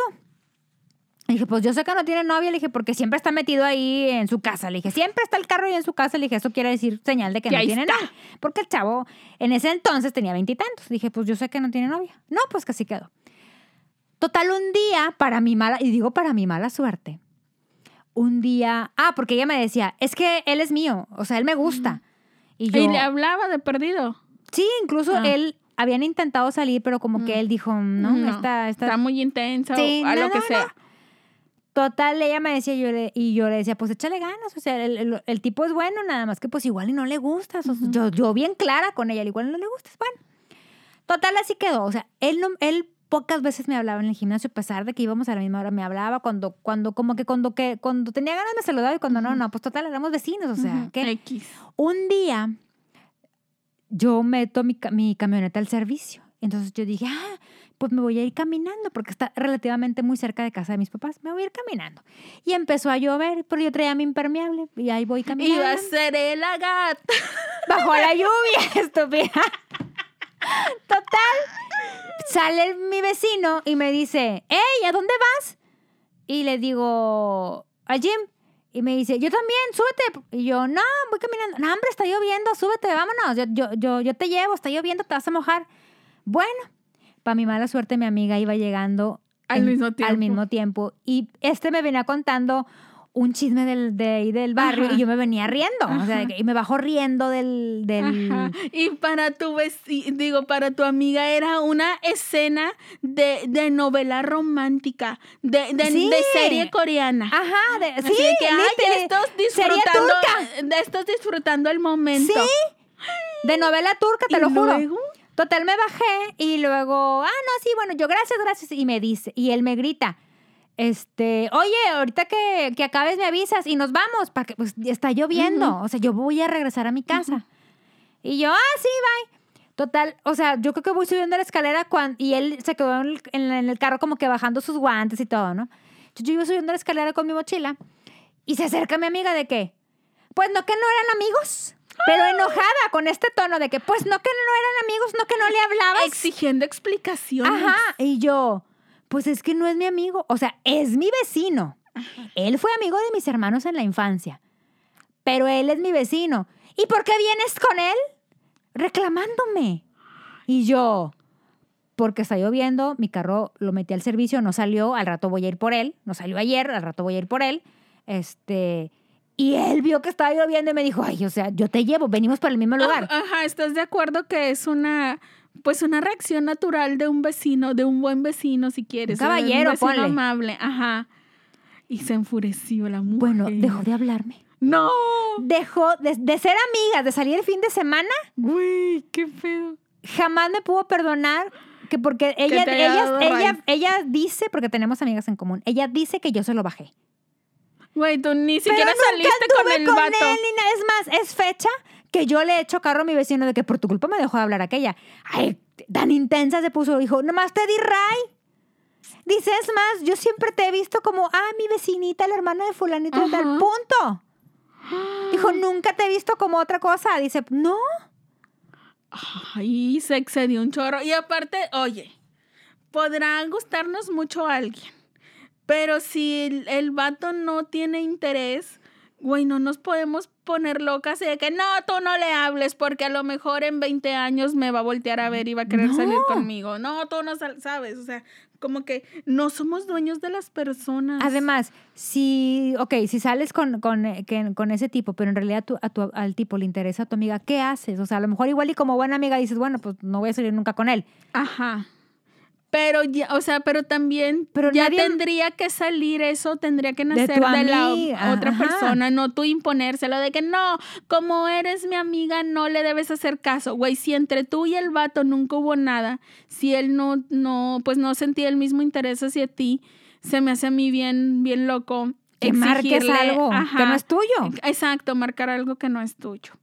Le dije, pues yo sé que no tiene novia. Le dije, porque siempre está metido ahí en su casa. Le dije, siempre está el carro ahí en su casa. Le dije, eso quiere decir señal de que, Que no tiene está. novia. Porque el chavo en ese entonces tenía veintitantos. Dije, pues yo sé que no tiene novia. No, pues que así quedó. Total, un día, para mi mala, y digo para mi mala suerte, un día, ah, porque ella me decía, es que él es mío, o sea, él me gusta. Y yo, Y le hablaba de perdido. Sí, incluso Ah. él habían intentado salir, pero como que Mm. él dijo, no, No, está, está, Está muy intensa Sí, o a no, lo que no, sea. Total, ella me decía, yo le, y yo le decía, pues échale ganas, o sea, el, el- el tipo es bueno, nada más que pues igual y no le gustas. yo, yo bien clara con ella, igual no le gustas, bueno. Total, así quedó, o sea, él, no, él pocas veces me hablaba en el gimnasio, a pesar de que íbamos a la misma hora, me hablaba cuando, cuando, como que cuando, que, cuando tenía ganas me saludaba y cuando no, no, pues total, éramos vecinos, o sea, Ujú, que X. un día yo meto mi camioneta al servicio. Entonces yo dije, ah, pues me voy a ir caminando, porque está relativamente muy cerca de casa de mis papás. Me voy a ir caminando. Y empezó a llover, pero yo traía mi impermeable y ahí voy caminando. Iba a ser el gata. Bajo la lluvia, [laughs] estúpida. [laughs] Total. Sale mi vecino y me dice, hey, ¿a dónde vas? Y le digo, a Jim. Y me dice, yo también, súbete. Y yo, no, voy caminando. No, hombre, está lloviendo, súbete, vámonos. Yo, yo, yo, yo te llevo, está lloviendo, te vas a mojar. Bueno, para mi mala suerte, mi amiga iba llegando Al en- mismo tiempo. al mismo tiempo. Y este me venía contando un chisme del, de ahí del barrio Ajá. y yo me venía riendo. O sea, y me bajó riendo del... del Ajá. Y para tu digo, para tu amiga era una escena de, de novela romántica, de, de, Sí. de serie coreana. Ajá, de- Así sí, de que, ay, estos disfrutando, de estos disfrutando el momento. Sí, de novela turca, te ¿Y lo juro. luego? Total, me bajé y luego, ah, no, sí, bueno, yo gracias, gracias. Y me dice, y él me grita, este, oye, ahorita que, que acabes me avisas y nos vamos, para que pues está lloviendo. O sea, yo voy a regresar a mi casa. Y yo, ah, sí, bye. Total, o sea, yo creo que voy subiendo la escalera cuan- y él se quedó en el, en carro como que bajando sus guantes y todo, ¿no? Entonces yo iba subiendo la escalera con mi mochila y se acerca mi amiga de que, pues no que no eran amigos, pero enojada con este tono de que, pues no que no eran amigos, no que no le hablabas. Exigiendo explicaciones. Ajá, y yo, pues es que no es mi amigo, o sea, es mi vecino. Él fue amigo de mis hermanos en la infancia, pero él es mi vecino. ¿Y por qué vienes con él? Reclamándome. Y yo, porque está lloviendo, mi carro lo metí al servicio, no salió, al rato voy a ir por él, no salió ayer, al rato voy a ir por él. Este, y él vio que estaba lloviendo y me dijo, ay, o sea, yo te llevo, venimos para el mismo lugar. Ah, Ajá, ¿estás de acuerdo que es una pues una reacción natural de un vecino, de un buen vecino si quieres, Un caballero, un vecino ponle. amable, ajá. Y se enfureció la mujer. Bueno, dejó de hablarme. No. Dejó de, de ser amigas, de salir el fin de semana, Güey, qué pedo. jamás me pudo perdonar que porque ella, ella, ella, ella dice, porque tenemos amigas en común, ella dice que yo se lo bajé. Güey, tú ni Pero siquiera nunca saliste con el con vato. él ni nada. Es más, es fecha que yo le he hecho carro a mi vecino de que por tu culpa me dejó de hablar aquella. Ay, tan intensa se puso, dijo, nomás te di ray. Dice, es más, yo siempre te he visto como, ah, mi vecinita, la hermana de fulanito de tal punto. Dijo, [gasps] nunca te he visto como otra cosa. Dice, no. Ay, se excedió un chorro. Y aparte, oye, podrá gustarnos mucho a alguien, pero si el, el vato no tiene interés, güey, no nos podemos poner locas y de que no, tú no le hables porque a lo mejor en 20 años me va a voltear a ver y va a querer salir conmigo. No, tú no sabes, o sea, como que no somos dueños de las personas. Además, si, ok, si sales con, con, eh, que- con ese tipo, pero en realidad tú- a tu- al tipo le interesa a tu amiga, ¿qué haces? O sea, a lo mejor igual y como buena amiga dices, bueno, pues no voy a salir nunca con él. Ajá. Pero ya, o sea, pero también Pero ya nadie- tendría que salir eso, tendría que nacer de, la otra ajá. persona, no tú imponérselo de que no, como eres mi amiga, no le debes hacer caso. Güey, si entre tú y el vato nunca hubo nada, si él no, no, pues no sentía el mismo interés hacia ti, se me hace a mí bien, bien loco. Que marques algo que no es tuyo. Exacto, marcar algo que no es tuyo.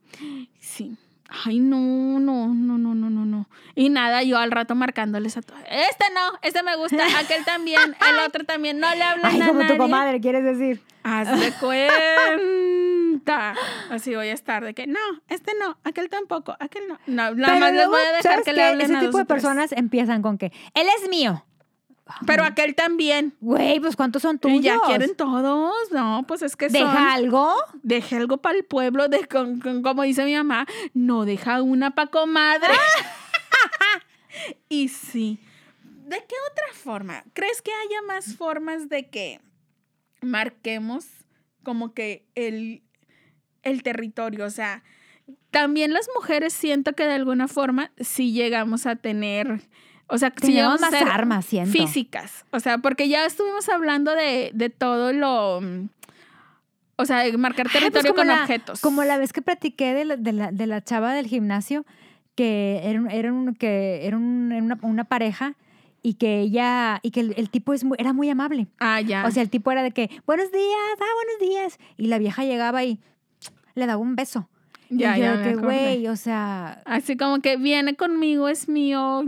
Sí. Ay, no, no, no, no, no, no, no. Y nada, yo al rato marcándoles a todos. Este no, este me gusta, [laughs] aquel también, el otro también. No le hablan Ay, a como nadie. tu comadre, quieres decir. Haz de [laughs] cuenta. Así voy a estar de que no, este no, aquel tampoco, aquel no. No, nada Pero más les luego, voy a dejar ¿sabes que le hablen Ese a tipo dos de personas empiezan con que, él es mío. Pero aquel también. Güey, pues ¿cuántos son Y tuyos? ya quieren todos. No, pues es que son. ¿Deja algo? Deje algo para el pueblo, de, con- con- como dice mi mamá, no deja una pa' comadre. [laughs] y sí. ¿De qué otra forma? ¿Crees que haya más formas de que marquemos como que el, el territorio? O sea, también las mujeres siento que de alguna forma sí llegamos a tener, o sea, llegamos a más armas, siento. físicas. O sea, porque ya estuvimos hablando de, de todo lo... O sea, de marcar Ay, pues territorio con la- objetos. Como la vez que platiqué de la, de la, de la chava del gimnasio, que era, era, un- que era, un- una, una pareja y que ella, y que el, el tipo es muy- era muy amable. Ah, ya. O sea, el tipo era de que, buenos días, ah, buenos días. Y la vieja llegaba y le daba un beso. ya, y yo ya de que, güey, o sea, Así como que viene conmigo, es mío,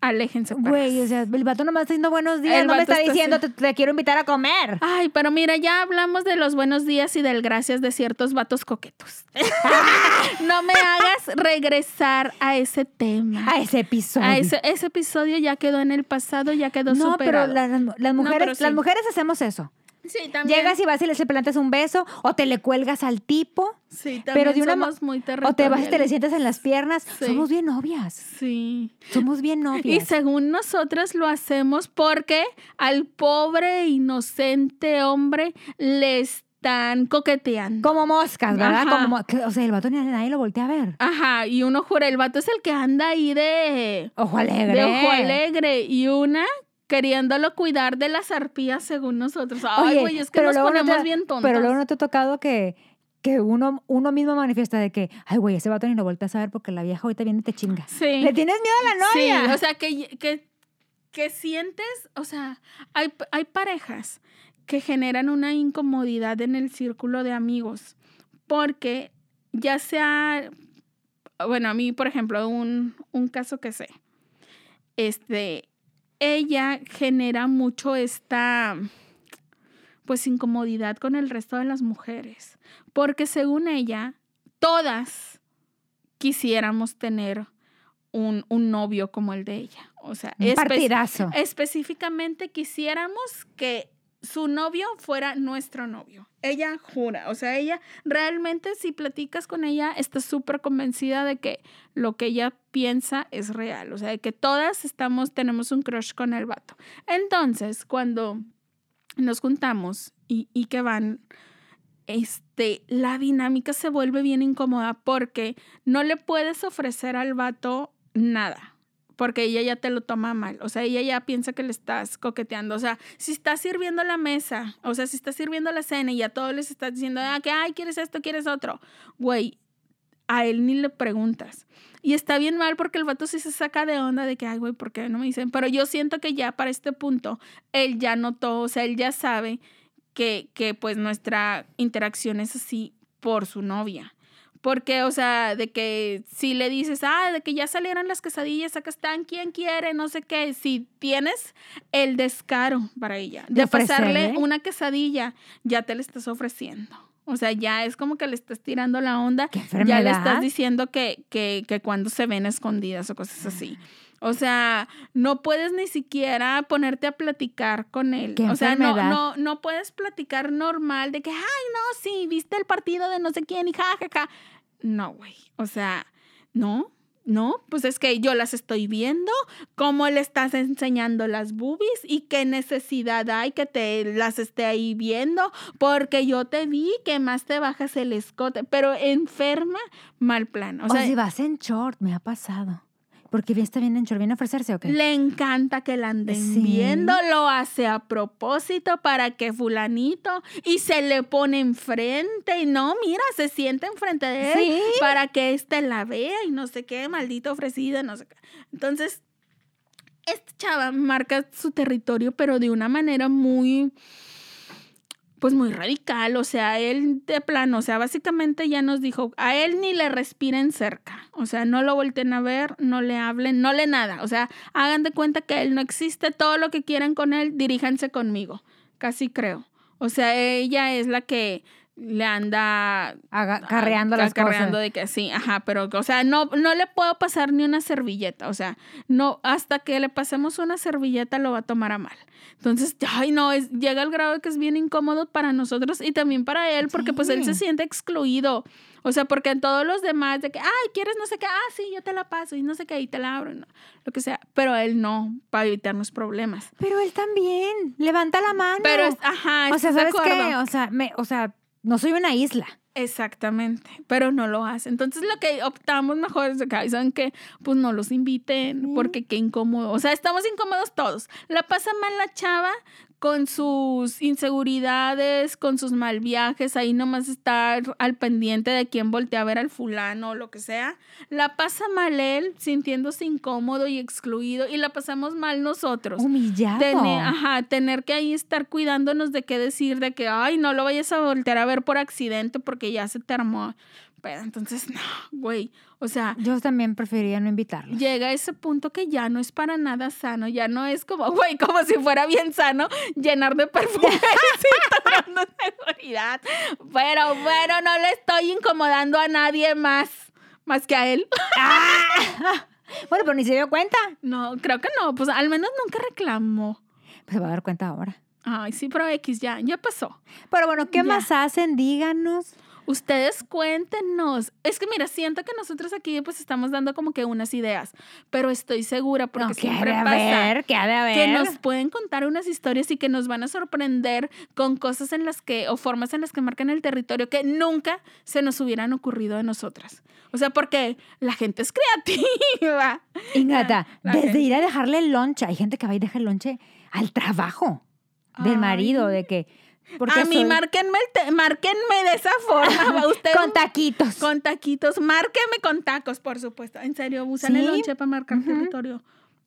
aléjense. Güey, o sea, el vato nomás está diciendo buenos días, El no me está está diciendo te, te quiero invitar a comer. Ay, pero mira, ya hablamos de los buenos días y del gracias de ciertos vatos coquetos. [laughs] no me hagas regresar a ese tema. A ese episodio. A ese, ese episodio ya quedó en el pasado, ya quedó no, pero superado. la- las, las mujeres, pero sí. las mujeres hacemos eso. Sí, también. Llegas y vas y le plantas un beso o te le cuelgas al tipo Sí, pero también de una somos muy o te vas y te le sientas en las piernas. Sí. Somos bien novias. Sí. Somos bien Y novias. según nosotras lo hacemos porque al pobre inocente hombre le están coqueteando. Como moscas, ¿verdad? Como mo- o sea, el vato ni nadie lo voltea a ver. Ajá, y uno jura, el vato es el que anda ahí de, Ojo alegre. de ojo alegre y una queriéndolo cuidar de las arpías según nosotros. Ay, Oye, güey, es que nos ponemos te- bien tontos. Pero luego no te ha tocado que, que uno, uno mismo manifiesta de que, ay, güey, ese vato ni lo volteas a ver porque la vieja ahorita viene y te chinga. Sí. ¿Le tienes miedo a la novia? Sí, o sea, que, que, que sientes, o sea, hay, hay parejas que generan una incomodidad en el círculo de amigos, porque ya sea, bueno, a mí, por ejemplo, un, un caso que sé, este, ella genera mucho esta, pues, incomodidad con el resto de las mujeres, porque según ella, todas quisiéramos tener un, un novio como el de ella. O sea, Un espe- partidazo. específicamente quisiéramos que su novio fuera nuestro novio. Ella jura, o sea, ella realmente si platicas con ella está súper convencida de que lo que ella piensa es real, o sea, de que todas estamos, tenemos un crush con el vato. Entonces, cuando nos juntamos y, y que van, este, la dinámica se vuelve bien incómoda porque no le puedes ofrecer al vato nada. Porque ella ya te lo toma mal. O sea, ella ya piensa que le estás coqueteando. O sea, si estás sirviendo la mesa, o sea, si estás sirviendo la cena y ya todos les estás diciendo, ah, que, ay, quieres esto, quieres otro. Güey, a él ni le preguntas. Y está bien mal porque el vato sí se saca de onda de que, ay, güey, ¿por qué no me dicen? Pero yo siento que ya para este punto, él ya notó, o sea, él ya sabe que, que pues nuestra interacción es así por su novia. Porque, o sea, de que si le dices, ah, de que ya salieron las quesadillas, acá están, ¿quién quiere? No sé qué. Si tienes el descaro para ella de, De pasarle una quesadilla, ya te la estás ofreciendo. O sea, ya es como que le estás tirando la onda. ¿Qué Ya le estás diciendo que, que, que cuando se ven escondidas o cosas así. O sea, no puedes ni siquiera ponerte a platicar con él. O sea, no, no, no puedes platicar normal de que, ay, no, sí, viste el partido de no sé quién y jajaja. No, güey. O sea, no, no, pues es que yo las estoy viendo, cómo le estás enseñando las boobies y qué necesidad hay que te las esté ahí viendo, porque yo te vi que más te bajas el escote, pero enferma, mal plan. O si vas en short, me ha pasado. Porque bien está bien en short, ¿viene a ofrecerse o qué? le encanta que la anden Sí. viendo, lo hace a propósito para que fulanito y se le pone enfrente y no, mira, se siente enfrente de él Sí. para que éste la vea y no sé qué, maldito ofrecida, no sé qué. Entonces, esta chava marca su territorio, pero de una manera muy, pues muy radical, o sea, él de plano, o sea, básicamente ya nos dijo, a él ni le respiren cerca, o sea, no lo volteen a ver, no le hablen, no le nada, o sea, hagan de cuenta que él no existe, todo lo que quieran con él, diríjanse conmigo, casi creo. O sea, ella es la que le anda Haga- carreando las acarreando cosas. de que sí, ajá, pero, o sea, no, no le puedo pasar ni una servilleta, o sea, no, hasta que le pasemos una servilleta lo va a tomar a mal. Entonces, ay, no, es, llega al grado de que es bien incómodo para nosotros y también para él, porque pues él se siente excluido. O sea, porque en todos los demás, de que, ay, ¿quieres no sé qué? Ah, sí, yo te la paso y no sé qué, y te la abro, no, lo que sea. Pero él no, para evitarnos problemas. Pero él también. Levanta la mano. Pero, es, ajá, o sea, ¿estás de ¿sabes qué? O sea, me, o sea, no soy una isla. Exactamente, pero no lo hace. Entonces lo que optamos mejor es de que, ¿saben qué? Pues no los inviten, porque qué incómodo. O sea, estamos incómodos todos. La pasa mal la chava con sus inseguridades, con sus mal viajes, ahí nomás estar al pendiente de quién voltea a ver al fulano o lo que sea. La pasa mal él, sintiéndose incómodo y excluido, y la pasamos mal nosotros. Humillado. Tener, ajá, tener que ahí estar cuidándonos de qué decir, de que, ay, no lo vayas a voltear a ver por accidente porque ya se te armó. Pero entonces, [laughs] no, güey. O sea, Yo también preferiría no invitarlos. llega a ese punto que ya no es para nada sano, ya no es como, güey, como si fuera bien sano llenar de perfume [laughs] seguridad. Pero bueno, no le estoy incomodando a nadie más, más que a él. [laughs] Bueno, pero ni se dio cuenta. No, creo que no, pues al menos nunca reclamó. Pues se va a dar cuenta ahora. Ay, sí, pero X ya, ya pasó. Pero bueno, ¿qué Ya. más hacen? Díganos. Ustedes cuéntenos. Es que mira, siento que nosotros aquí pues estamos dando como que unas ideas, pero estoy segura porque No, siempre de pasa. haber, que ha de haber. que nos pueden contar unas historias y que nos van a sorprender con cosas en las que, o formas en las que marcan el territorio que nunca se nos hubieran ocurrido a nosotras. O sea, porque la gente es creativa. Ingata, [laughs] La desde gente. ir a dejarle el lonche, hay gente que va y deja el lonche al trabajo del marido, de que... porque a mí, soy- márquenme, márquenme de esa forma. [laughs] Usted con taquitos. con taquitos, márquenme con tacos, por supuesto. En serio, usan el Sí. lonche para marcar territorio.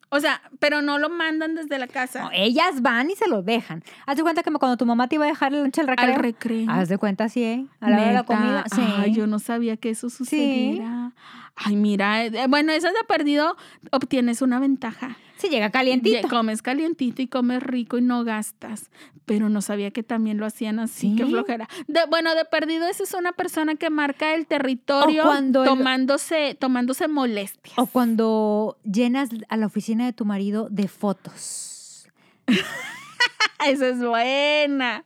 O sea, pero no lo mandan desde la casa. No, ellas van y se lo dejan. Haz de cuenta que cuando tu mamá te iba a dejar el lonche al recreo. Al recreo. Haz de cuenta, sí, ¿eh? A la hora de la comida. Sí. Ay, yo no sabía que eso sucediera. Ay, mira, eh, bueno, eso de perdido obtienes una ventaja. Sí, llega calientito. Ya Comes calientito y comes rico y no gastas. Pero no sabía que también lo hacían así, qué Sí. flojera. De, bueno, de perdido, esa es una persona que marca el territorio cuando el- tomándose, tomándose molestias. O cuando llenas a la oficina de tu marido de fotos. [laughs] Esa es buena.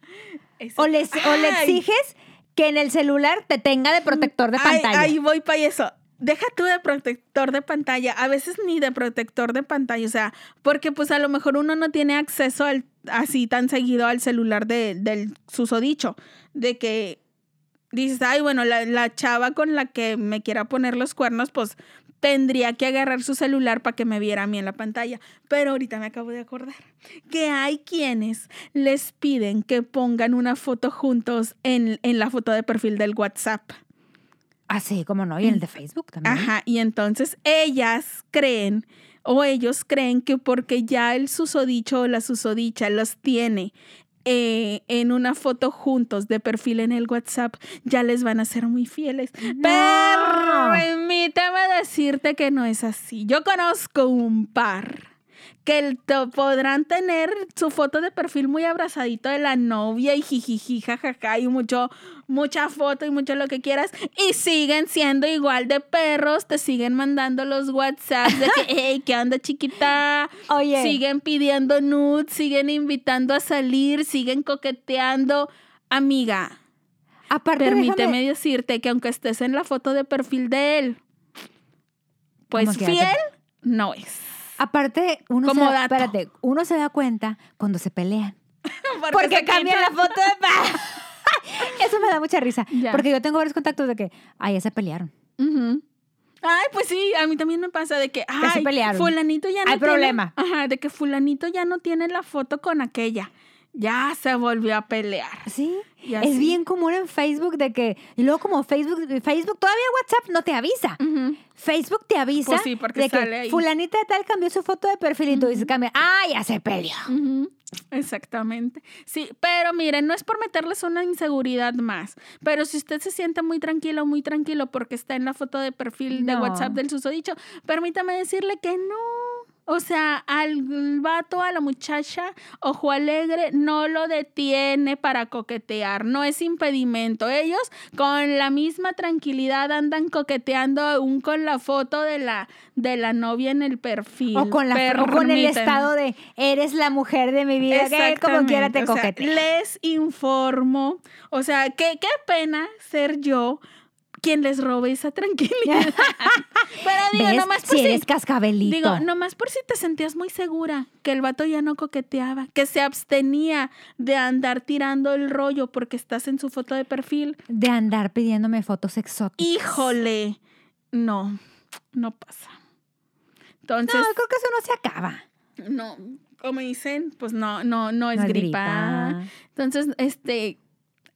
Esa- O, les, o le exiges que en el celular te tenga de protector de pantalla. Ahí voy para eso. Deja tú de protector de pantalla, a veces ni de protector de pantalla, o sea, porque pues a lo mejor uno no tiene acceso al, así tan seguido al celular de, del susodicho, de que dices, ay, bueno, la, la chava con la que me quiera poner los cuernos, pues tendría que agarrar su celular para que me viera a mí en la pantalla. Pero ahorita me acabo de acordar que hay quienes les piden que pongan una foto juntos en, en la foto de perfil del WhatsApp. Ah, sí, cómo no. Y el de Facebook también. Ajá, y entonces ellas creen o ellos creen que porque ya el susodicho o la susodicha los tiene eh, en una foto juntos de perfil en el WhatsApp, ya les van a ser muy fieles. Pero permítame decirte que no es así. Yo conozco un par que el- podrán tener su foto de perfil muy abrazadito de la novia y jijiji, jajaja, y mucho, mucha foto y mucho lo que quieras, y siguen siendo igual de perros, te siguen mandando los WhatsApps de que, [laughs] hey, ¿qué onda, chiquita? Oye. Siguen pidiendo nudes, siguen invitando a salir, siguen coqueteando. Amiga, Aparte, permíteme déjame- decirte que aunque estés en la foto de perfil de él, pues fiel no es. Aparte, uno se, da, espérate, uno se da cuenta cuando se pelean. [laughs] Porque, Porque se cambian la foto de pa- [laughs] Eso me da mucha risa. Ya. Porque yo tengo varios contactos de que, ay, ya se pelearon. Ujú. Ay, pues sí, a mí también me pasa de que, se ay, pelearon. fulanito ya no Hay tiene- problema. Ajá, de que fulanito ya no tiene la foto con aquella. Ya se volvió a pelear. Sí. Es bien común en Facebook de que, y luego como Facebook, Facebook, todavía WhatsApp no te avisa. Facebook te avisa Pues sí, porque de sale que ahí. fulanita de tal cambió su foto de perfil y tú dices, cambia, ah, ya se peleó. Exactamente. Sí, pero miren, no es por meterles una inseguridad más, pero si usted se siente muy tranquilo, muy tranquilo porque está en la foto de perfil de. WhatsApp del susodicho, permítame decirle que no. O sea, al vato, a la muchacha, ojo alegre, no lo detiene para coquetear, no es impedimento. Ellos con la misma tranquilidad andan coqueteando aún con la foto de la, de la novia en el perfil. O con, la, o con el estado de, eres la mujer de mi vida, que como quiera te Exactamente, o sea, coquetea. les informo. O sea, qué, qué pena ser yo quien les robe esa tranquilidad. [laughs] Pero digo, ¿Ves? nomás por si si, eres cascabelito. digo, nomás por si te sentías muy segura que el vato ya no coqueteaba, que se abstenía de andar tirando el rollo porque estás en su foto de perfil. De andar pidiéndome fotos exóticas. Híjole, no, no pasa. No, Entonces, creo que eso no se acaba. no, como dicen, pues no, no, no es No es gripa. gripa. Entonces, este,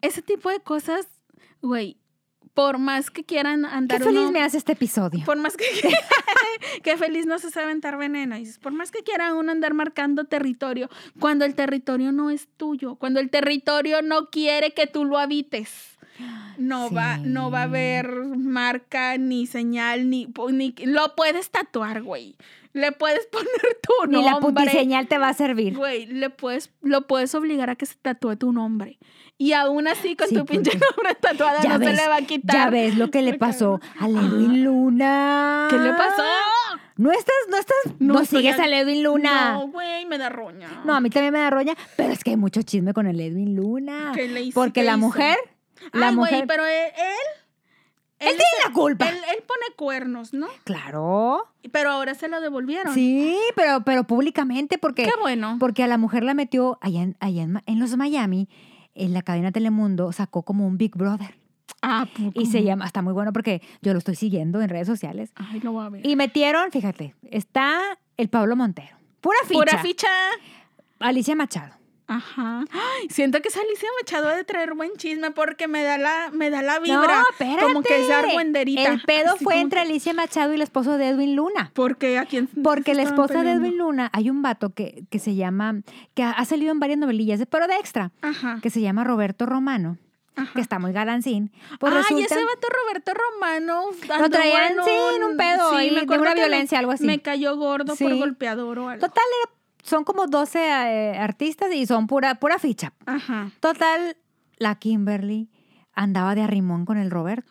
ese tipo de cosas, güey, por más que quieran Qué andar feliz uno- me hace este episodio. por más que [laughs] [laughs] que feliz no se sabe aventar veneno, por más que quiera uno andar marcando territorio, cuando el territorio no es tuyo, cuando el territorio no quiere que tú lo habites. no va, no va a haber marca ni señal ni, ni lo puedes tatuar, güey. Le puedes [laughs] poner tu nombre. Ni la putiseñal te va a servir. Güey, le puedes, lo puedes obligar a que se tatúe tu nombre. Y aún así, con Sí, tu pinche [laughs] nombre tatuada, no se le va a quitar. Ya ves lo que le pasó a Ledwin Luna. ¿Qué le pasó? No estás, no estás, no, estoy sigues a- a Ledwin Luna. No, güey, me da roña. No, a mí también me da roña, pero es que hay mucho chisme con el Edwin Luna. ¿Qué le hizo? Porque ¿Qué la hizo? mujer, la Ay, mujer, güey, pero él... Él, él tiene la culpa. él, él pone cuernos, ¿no? Claro. Pero ahora se lo devolvieron. Sí, pero, pero públicamente porque, Qué bueno. porque a la mujer la metió allá, en, allá en, en los Miami, en la cadena Telemundo sacó como un Big Brother. Ah, Y se llama, está muy bueno porque yo lo estoy siguiendo en redes sociales. Ay, lo voy a ver. Y metieron, fíjate, está el Pablo Montero. Pura ficha. Pura ficha. Alicia Machado. Aja. Ay, siento que esa Alicia Machado ha de traer buen chisme porque me da la, me da la vibra. No, espérate. Como que es argüenderita. El pedo Así fue entre que- Alicia Machado y el esposo de Edwin Luna. Porque a quién Porque la esposa de? Edwin Luna, hay un vato que, que se llama, que ha, salido en varias novelillas, de- pero de extra, Ajá. que se llama Roberto Romano, ajá. que está muy galancín. Pues resulta, ese vato Roberto Romano. Lo traían, en sí, en un pedo, ahí, me de una me- violencia, algo así. Me cayó gordo por Sí. golpeador o algo. total, era- son como 12 eh, artistas y son pura, pura ficha. Ajá. Total, la Kimberly andaba de arrimón con el Roberto.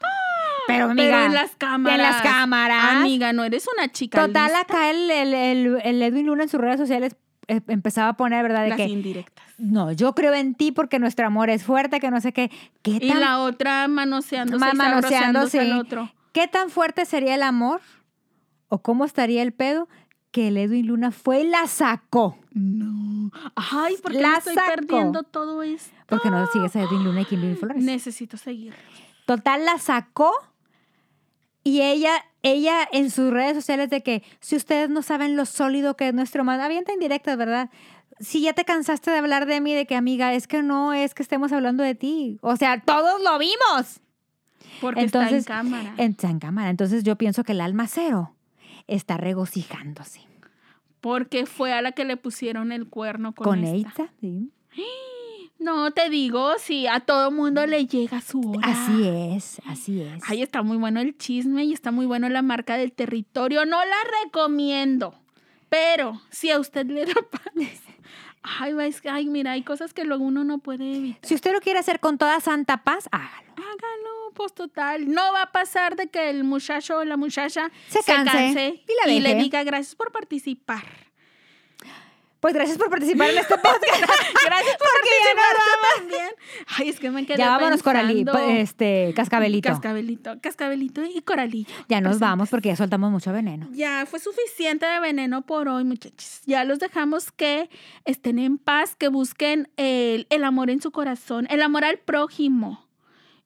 Pero, amiga, Pero en las cámaras. en las cámaras. Amiga, no eres una chica. Total, lista. acá el, el, el- el Edwin Luna en sus redes sociales eh, empezaba a poner, ¿verdad? De Las que, indirectas. no, yo creo en ti porque nuestro amor es fuerte, que no sé qué. ¿Qué Y tan, la otra manoseándose, ma- y manoseándose. al otro. ¿Qué tan fuerte sería el amor? ¿O cómo estaría el pedo? Que el Edwin Luna fue y la sacó. No. Ay, ¿por qué La me estoy perdiendo todo esto? Porque no sigues a Edwin Luna y Kimberly Flores. Necesito seguir. Total, la sacó y ella, ella en sus redes sociales de que si ustedes no saben lo sólido que es nuestro amor, avienta indirectas, ¿verdad? Si ya te cansaste de hablar de mí, de que amiga, es que no es que estemos hablando de ti. O sea, todos lo vimos. Porque Entonces, está en cámara. En, en cámara. Entonces yo pienso que el alma cero está regocijándose. Porque fue a la que le pusieron el cuerno con, Con, esta. Sí. [gasps] No, te digo, si a todo mundo le llega su hora. Así es, así es. Ay, está muy bueno el chisme y está muy bueno la marca del territorio. No la recomiendo. Pero si a usted le da paz. [laughs] Ay, ay, mira, hay cosas que luego uno no puede evitar. Si usted lo quiere hacer con toda santa paz, hágalo. Hágalo, pues total. No va a pasar de que el muchacho o la muchacha Se canse y la le diga gracias por participar. Pues gracias por participar en este [laughs] podcast. Gracias por Porque ya nos participar también. Ay, es que me quedé ya vámonos, Coralí, pensando. este, cascabelito. Cascabelito, cascabelito y coralillo. ya nos vamos porque ya soltamos mucho veneno. Ya fue suficiente de veneno por hoy, muchachos. Ya los dejamos que estén en paz, que busquen el, el amor en su corazón, el amor al prójimo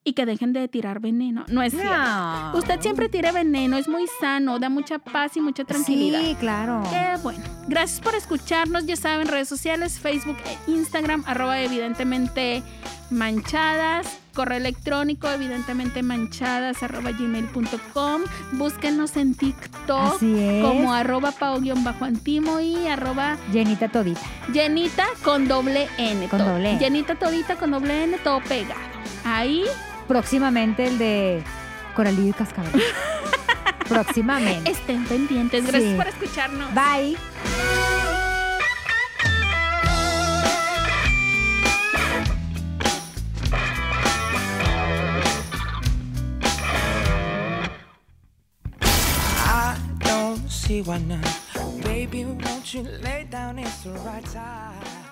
y que dejen de tirar veneno. No es cierto. Usted siempre tire veneno, es muy sano, da mucha paz y mucha tranquilidad. Sí, claro. Qué bueno. Gracias por escucharnos. Ya saben, redes sociales, Facebook e Instagram, arroba evidentemente manchadas, correo electrónico, evidentemente manchadas, arroba gmail.com. Búsquenos en TikTok Así es. como arroba pao-antimo y arroba Llenita todita. llenita con doble N. Con todo. doble N. Llenita todita con doble N, todo pegado. Ahí, Próximamente el de Coralillo y Cascabel. [laughs] Próximamente. estén pendientes. Gracias Sí. por escucharnos. Bye. I don't see why not. Baby, won't you lay down? It's the right time.